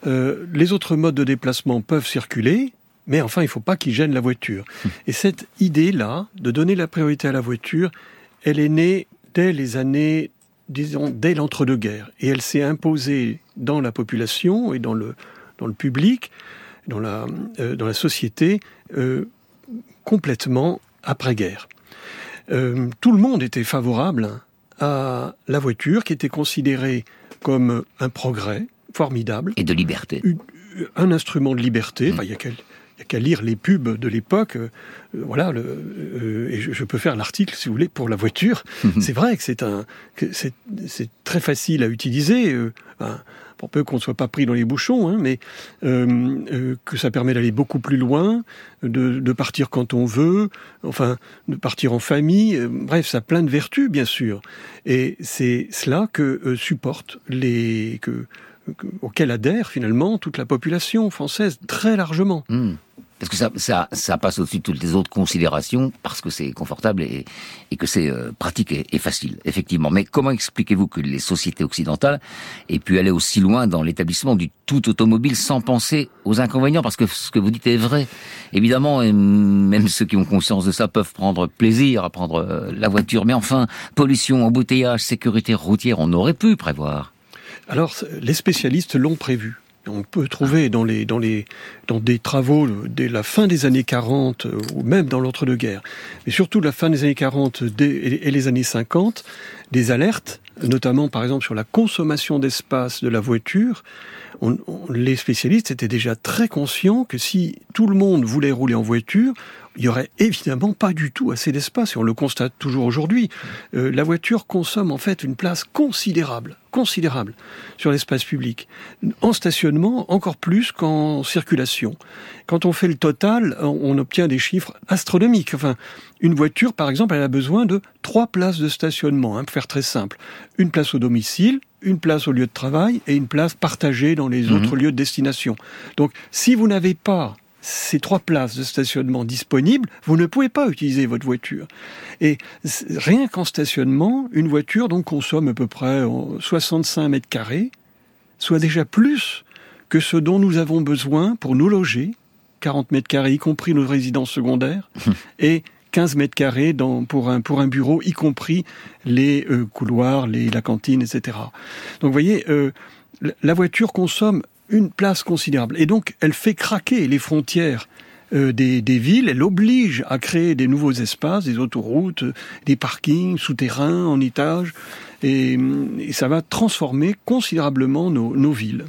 Euh, les autres modes de déplacement peuvent circuler, mais enfin il ne faut pas qu'ils gênent la voiture. Et cette idée-là, de donner la priorité à la voiture, elle est née dès les années, disons, dès l'entre-deux-guerres. Et elle s'est imposée dans la population et dans le, dans le public, dans la, euh, dans la société, euh, complètement après-guerre. Euh, tout le monde était favorable à la voiture, qui était considérée comme un progrès formidable. Et de liberté. Un instrument de liberté. Enfin, il y a n'y a qu'à lire les pubs de l'époque. Euh, voilà, le, euh, et je, peux faire l'article, si vous voulez, pour la voiture. c'est vrai que c'est un, c'est, très facile à utiliser. Euh, pour peu qu'on ne soit pas pris dans les bouchons, hein, mais que ça permet d'aller beaucoup plus loin, de, de, partir quand on veut, enfin, de partir en famille. bref, ça a plein de vertus, bien sûr. Et c'est cela que supporte les que auquel adhère finalement toute la population française très largement. Hmm. Parce que ça, ça, ça passe au-dessus de toutes les autres considérations, parce que c'est confortable et, que c'est euh, pratique et, facile, effectivement. Mais comment expliquez-vous que les sociétés occidentales aient pu aller aussi loin dans l'établissement du tout automobile sans penser aux inconvénients? Parce que ce que vous dites est vrai. Évidemment, même ceux qui ont conscience de ça peuvent prendre plaisir à prendre euh, la voiture. Mais enfin, pollution, embouteillage, sécurité routière, on aurait pu prévoir. Alors, les spécialistes l'ont prévu. On peut trouver dans, les, dans, les, dans des travaux dès la fin des années 40 euh, ou même dans l'entre-deux-guerres, mais surtout la fin des années 40 et les années 50, des alertes, notamment par exemple sur la consommation d'espace de la voiture. les spécialistes étaient déjà très conscients que si tout le monde voulait rouler en voiture, il y aurait évidemment pas du tout assez d'espace, et on le constate toujours aujourd'hui. Euh, la voiture consomme en fait une place considérable, considérable sur l'espace public. En stationnement, encore plus qu'en circulation. Quand on fait le total, on obtient des chiffres astronomiques. Enfin, une voiture, par exemple, elle a besoin de trois places de stationnement, hein, pour faire très simple. Une place au domicile, une place au lieu de travail et une place partagée dans les mhm. autres lieux de destination. Donc, si vous n'avez pas ces trois places de stationnement disponibles, vous ne pouvez pas utiliser votre voiture. Et rien qu'en stationnement, une voiture donc consomme à peu près 65 mètres carrés, soit déjà plus que ce dont nous avons besoin pour nous loger, 40 mètres carrés, y compris nos résidences secondaires, [laughs] et 15 mètres carrés pour, un, pour un bureau, y compris les euh, couloirs, les, la cantine, etc. Donc vous voyez, euh, la voiture consomme une place considérable. Et donc, elle fait craquer les frontières euh, des, villes, elle oblige à créer des nouveaux espaces, des autoroutes, des parkings souterrains en étage, et, ça va transformer considérablement nos, villes.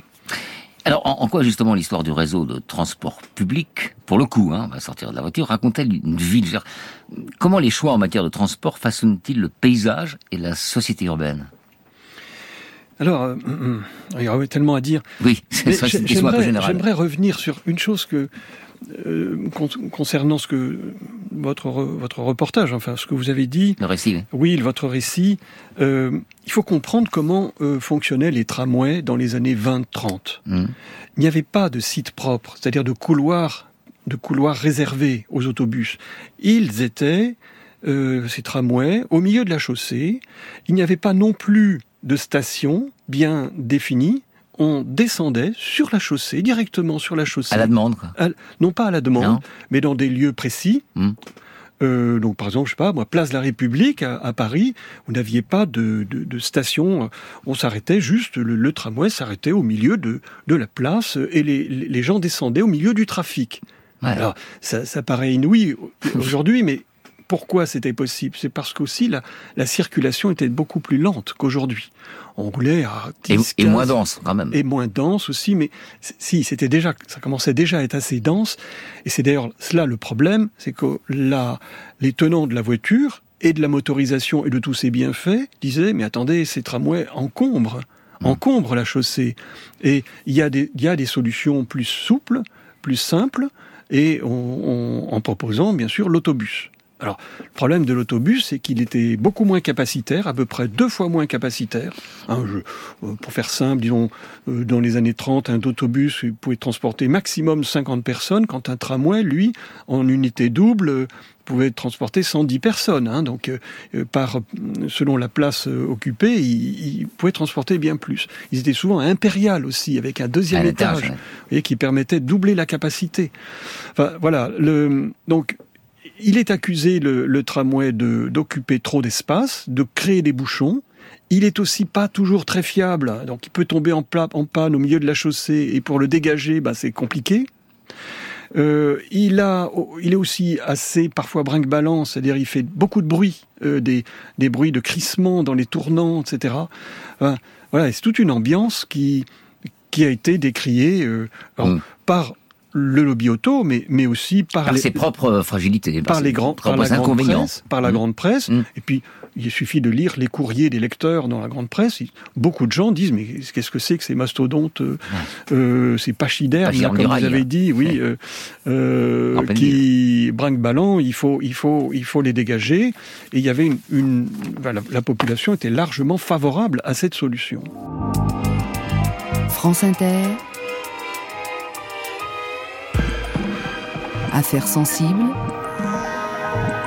Alors, en, quoi justement l'histoire du réseau de transport public, pour le coup, hein, on va sortir de la voiture, raconte-t-elle une ville? Comment les choix en matière de transport façonnent-ils le paysage et la société urbaine? Alors, euh, il y aurait tellement à dire. Oui, [laughs] c'est ça, J'aimerais revenir sur une chose que euh, concernant ce que votre votre reportage, enfin ce que vous avez dit. Le récit. Oui, votre récit. Euh, il faut comprendre comment fonctionnaient les tramways dans les années 20-30. Mmh. Il n'y avait pas de site propre, c'est-à-dire de couloirs de couloirs réservés aux autobus. Ils étaient ces tramways au milieu de la chaussée. Il n'y avait pas non plus de stations bien définies, on descendait sur la chaussée, directement sur la chaussée. À la demande, quoi. non pas à la demande, mais dans des lieux précis. Hmm. Euh, donc par exemple, je sais pas, moi, place de la République à, Paris, vous n'aviez pas de, station, on s'arrêtait juste, le, tramway s'arrêtait au milieu de, de la place et les, les gens descendaient au milieu du trafic. Alors ça, ça paraît inouï aujourd'hui, mais pourquoi c'était possible C'est parce qu'aussi la, la circulation était beaucoup plus lente qu'aujourd'hui. On roulait à 10, et, moins dense quand même. Et moins dense aussi, mais si c'était déjà, ça commençait déjà à être assez dense. Et c'est d'ailleurs cela le problème, c'est que la, les tenants de la voiture et de la motorisation et de tous ces bienfaits disaient mais attendez, ces tramways encombrent, mmh. encombrent la chaussée. Et il y a des, il y a des solutions plus souples, plus simples, et en proposant bien sûr l'autobus. Alors, le problème de l'autobus, c'est qu'il était beaucoup moins capacitaire, à peu près deux fois moins capacitaire. Hein, euh, pour faire simple, disons, euh, dans les années 30, un autobus pouvait transporter maximum 50 personnes, quand un tramway, lui, en unité double, pouvait transporter 110 personnes. Hein, donc, par, selon la place occupée, il, pouvait transporter bien plus. Ils étaient souvent impériales aussi, avec un deuxième étage, qui permettait de doubler la capacité. Enfin, voilà. Le, donc, il est accusé, le, tramway, d'occuper trop d'espace, de créer des bouchons. Il est aussi pas toujours très fiable, donc il peut tomber en, panne au milieu de la chaussée, et pour le dégager, bah, c'est compliqué. Euh, il a, il est aussi assez parfois brinque-ballant, c'est-à-dire il fait beaucoup de bruit, euh, des, bruits de crissement dans les tournants, etc. voilà, c'est toute une ambiance qui qui a été décriée euh, mm. par le lobby auto, mais, mais aussi par, ses propres fragilités, par, les grands, par la inconvénients, grande presse, par la mmh. grande presse. Mmh. Et puis, il suffit de lire les courriers des lecteurs dans la grande presse. Beaucoup de gens disent mais qu'est-ce que c'est que ces mastodontes, euh, euh ces pachidères, comme vous avez dit, oui, euh, euh qui brinque ballant, il faut, il faut, il faut les dégager. Et il y avait une, une la population était largement favorable à cette solution. France Inter. Affaires sensibles.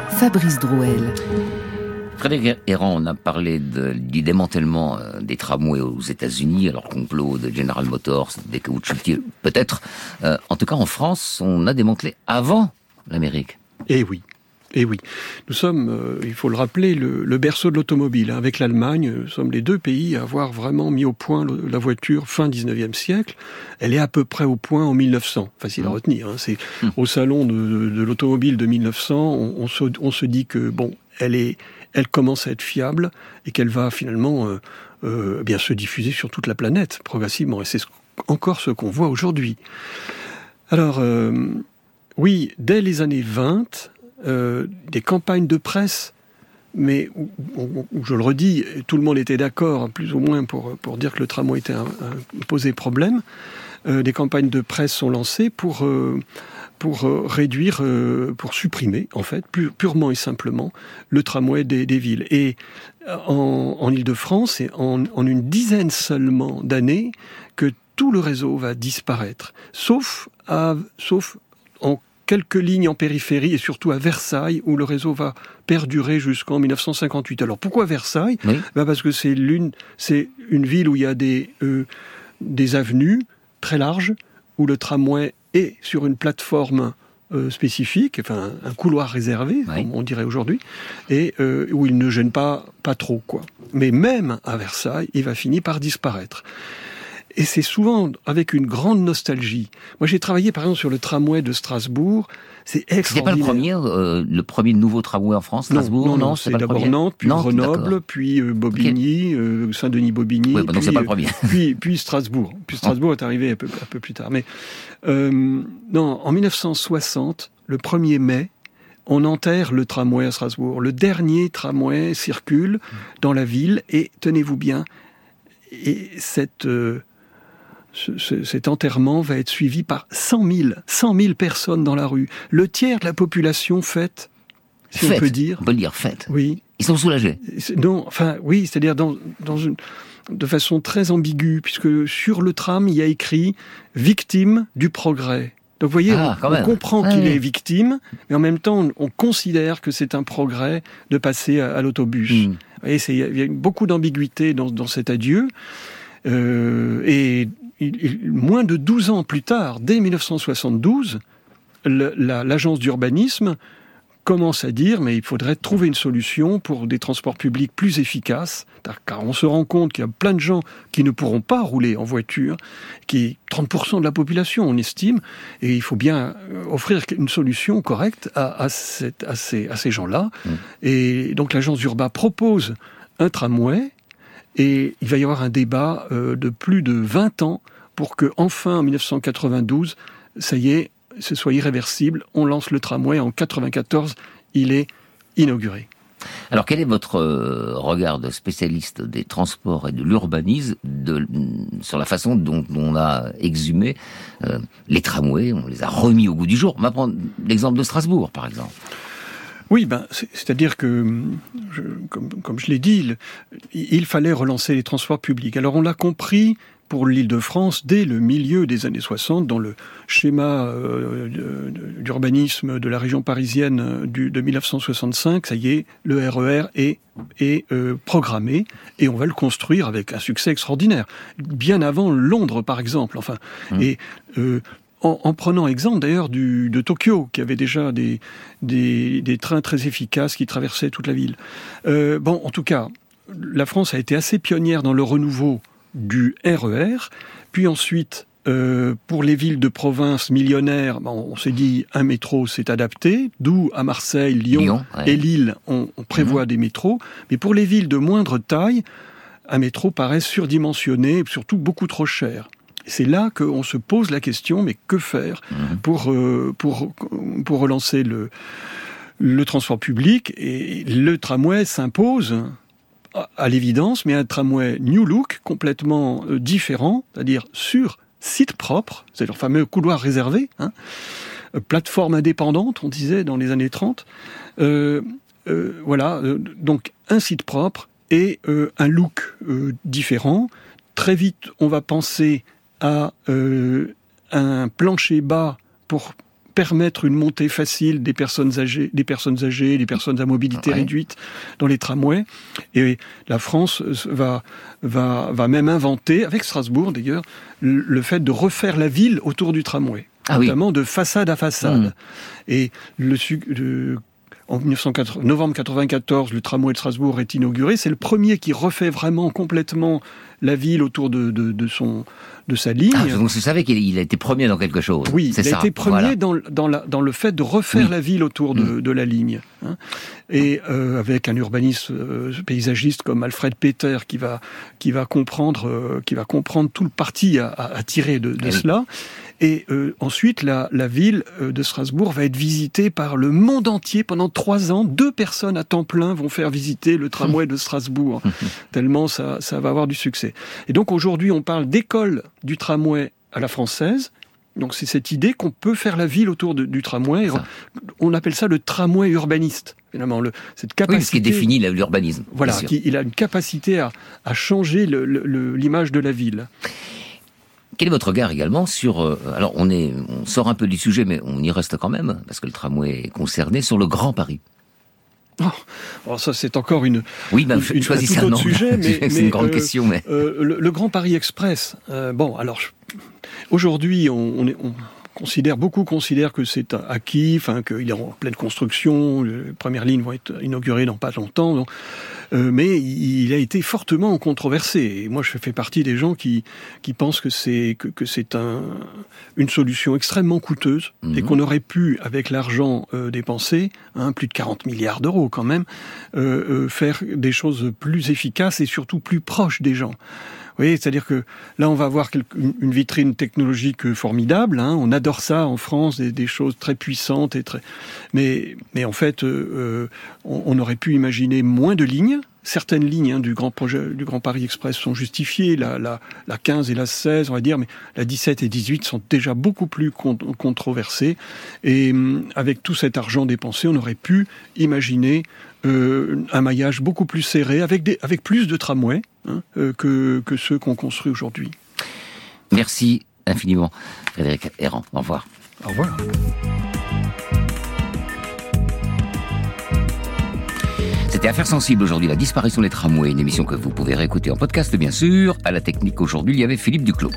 Fabrice Drouel. Frédéric Errand, on a parlé du démantèlement euh, des tramways aux États-Unis, alors complot de General Motors, des caoutchoucs, peut-être. Euh, en tout cas, en France, on a démantelé avant l'Amérique. Eh oui. Eh oui, nous sommes, euh, il faut le rappeler, le, berceau de l'automobile. Hein. Avec l'Allemagne, nous sommes les deux pays à avoir vraiment mis au point la voiture fin 19e siècle. Elle est à peu près au point en 1900. Facile à mmh. retenir. Hein. C'est mmh. au salon de, l'automobile de 1900, on, se, dit que bon, elle est, elle commence à être fiable et qu'elle va finalement euh, euh, bien se diffuser sur toute la planète progressivement. Et c'est encore ce qu'on voit aujourd'hui. Alors, oui, dès les années 20, euh, des campagnes de presse, mais où, je le redis, tout le monde était d'accord, plus ou moins, pour, pour dire que le tramway était un, posé problème. Euh, des campagnes de presse sont lancées pour, euh, pour réduire, pour supprimer, en fait, purement et simplement, le tramway des, villes. Et en, en Ile-de-France, c'est en, une dizaine seulement d'années que tout le réseau va disparaître, sauf, sauf en quelques lignes en périphérie et surtout à Versailles où le réseau va perdurer jusqu'en 1958. Alors pourquoi Versailles? Ben Parce que c'est l'une, c'est une ville où il y a des, euh, des avenues très larges où le tramway est sur une plateforme euh, spécifique, enfin un couloir réservé, comme on dirait aujourd'hui, et euh, où il ne gêne pas pas trop quoi. Mais même à Versailles, il va finir par disparaître. Et c'est souvent avec une grande nostalgie. Moi, j'ai travaillé par exemple sur le tramway de Strasbourg. C'est extraordinaire. C'était pas le premier, euh, le premier nouveau tramway en France, Strasbourg Non, non, c'est d'abord Nantes, puis Grenoble, puis euh, Bobigny, euh, Saint-Denis-Bobigny. Oui, bah puis, pas le premier. [laughs] puis, puis Strasbourg. Puis Strasbourg est arrivé un peu, un peu plus tard. Mais non, en 1960, le 1er mai, on enterre le tramway à Strasbourg. Le dernier tramway circule dans la ville et tenez-vous bien, et cette cet enterrement va être suivi par 100 000, 100 000 personnes dans la rue. Le tiers de la population fête, si on peut dire. On peut dire fête. Oui. Ils sont soulagés. Non, enfin, oui, c'est-à-dire dans, dans une, de façon très ambiguë, puisque sur le tram, il y a écrit victime du progrès. Donc vous voyez, ah, on, comprend qu'il est victime, mais en même temps, on, considère que c'est un progrès de passer à, l'autobus. Vous voyez, il y a beaucoup d'ambiguïté dans, dans, cet adieu. Euh, et moins de 12 ans plus tard, dès 1972, l'agence d'urbanisme commence à dire mais il faudrait trouver une solution pour des transports publics plus efficaces, car on se rend compte qu'il y a plein de gens qui ne pourront pas rouler en voiture, qui est 30% de la population, on estime, et il faut bien euh, offrir une solution correcte à, ces, gens-là. Mmh. Et donc l'agence Urba propose un tramway, et il va y avoir un débat euh, de plus de 20 ans pour que enfin en 1992, ça y est, ce soit irréversible. On lance le tramway en 94, il est inauguré. Alors quel est votre euh, regard de spécialiste des transports et de l'urbanisme sur la façon dont on a exhumé euh, les tramways, on les a remis au goût du jour? On va prendre l'exemple de Strasbourg par exemple. Oui, ben, c'est-à-dire que, comme, je l'ai dit, il, fallait relancer les transports publics. Alors on l'a compris pour l'île de France dès le milieu des années 60 dans le schéma euh, d'urbanisme de la région parisienne de 1965. Ça y est, le RER e est, euh, programmé et on va le construire avec un succès extraordinaire. Bien avant Londres, par exemple. Enfin, mmh. et euh, en, prenant exemple d'ailleurs de Tokyo, qui avait déjà des, des, trains très efficaces qui traversaient toute la ville. bon, en tout cas, la France a été assez pionnière dans le renouveau du RER, e puis ensuite euh, pour les villes de province millionnaires, on s'est dit un métro s'est adapté, d'où à Marseille, Lyon, et Lille, on, prévoit mhm. des métros. Mais pour les villes de moindre taille, un métro paraît surdimensionné et surtout beaucoup trop cher. C'est là qu'on se pose la question, mais que faire mhm. pour, euh, pour, pour relancer le, le transport public Et le tramway s'impose à l'évidence, mais un tramway New Look, complètement euh, différent, c'est-à-dire sur site propre, c'est le fameux couloir réservé, hein, euh, plateforme indépendante, on disait dans les années 30. Euh, voilà, donc un site propre et un look différent. Très vite, on va penser à un plancher bas pour permettre une montée facile des personnes âgées, des personnes âgées, des personnes à mobilité réduite dans les tramways. Et la France va, va, va même inventer, avec Strasbourg d'ailleurs, le fait de refaire la ville autour du tramway. Ah notamment de façade à façade. Mmh. Et le, le en 1980, novembre 94, le tramway de Strasbourg est inauguré. C'est le premier qui refait vraiment complètement la ville autour de, de, de son de sa ligne. Ah, donc vous savez qu'il a été premier dans quelque chose. Oui, il a été premier dans, dans, la, dans le fait de refaire la ville autour de, mm. de la ligne. Hein. Et euh, avec un urbaniste euh, paysagiste comme Alfred Peter qui va, qui va, comprendre, euh, qui va comprendre tout le parti à, à, tirer de, de eh cela. Et euh, ensuite, la, la ville euh, de Strasbourg va être visitée par le monde entier pendant trois ans. Deux personnes à temps plein vont faire visiter le tramway de Strasbourg, [laughs] tellement ça, ça va avoir du succès. Et donc aujourd'hui, on parle d'école du tramway à la française. Donc c'est cette idée qu'on peut faire la ville autour du tramway. On appelle ça le tramway urbaniste. Finalement, le, cette capacité. Oui, ce qui définit l'urbanisme. Voilà, il a une capacité à, à changer l'image de la ville. Quel est votre regard également sur euh, alors on est on sort un peu du sujet mais on y reste quand même parce que le tramway est concerné sur le Grand Paris. Oh, oh ça c'est encore une oui ben, une, choisissez un, autre sujet [laughs] mais c'est une grande euh, question mais euh, le, Grand Paris Express bon alors aujourd'hui on, on, est, on considère, beaucoup considèrent que c'est acquis, enfin qu'il est en pleine construction, les premières lignes vont être inaugurées dans pas longtemps, donc, euh, mais il a été fortement controversé. Et moi, je fais partie des gens qui, qui pensent que c'est que, que c'est un, une solution extrêmement coûteuse et mhm. qu'on aurait pu, avec l'argent euh, dépensé, hein, plus de 40 milliards d'euros quand même, euh, euh, faire des choses plus efficaces et surtout plus proches des gens. C'est-à-dire que là, on va avoir une vitrine technologique formidable. Hein. On adore ça en France, des, choses très puissantes et très. Mais, mais en fait, euh, euh, on, aurait pu imaginer moins de lignes. Certaines lignes hein, du grand projet du Grand Paris Express sont justifiées, la, la, la 15 et la 16, on va dire, mais la 17 et 18 sont déjà beaucoup plus controversées. Et hum, avec tout cet argent dépensé, on aurait pu imaginer euh, un maillage beaucoup plus serré, avec, des, avec plus de tramways hein, euh, que, que ceux qu'on construit aujourd'hui. Merci infiniment, Frédéric Errand. Au revoir. Au revoir. C'était Affaires sensibles aujourd'hui, la disparition des tramways, une émission que vous pouvez réécouter en podcast bien sûr. À la technique aujourd'hui, il y avait Philippe Duclos.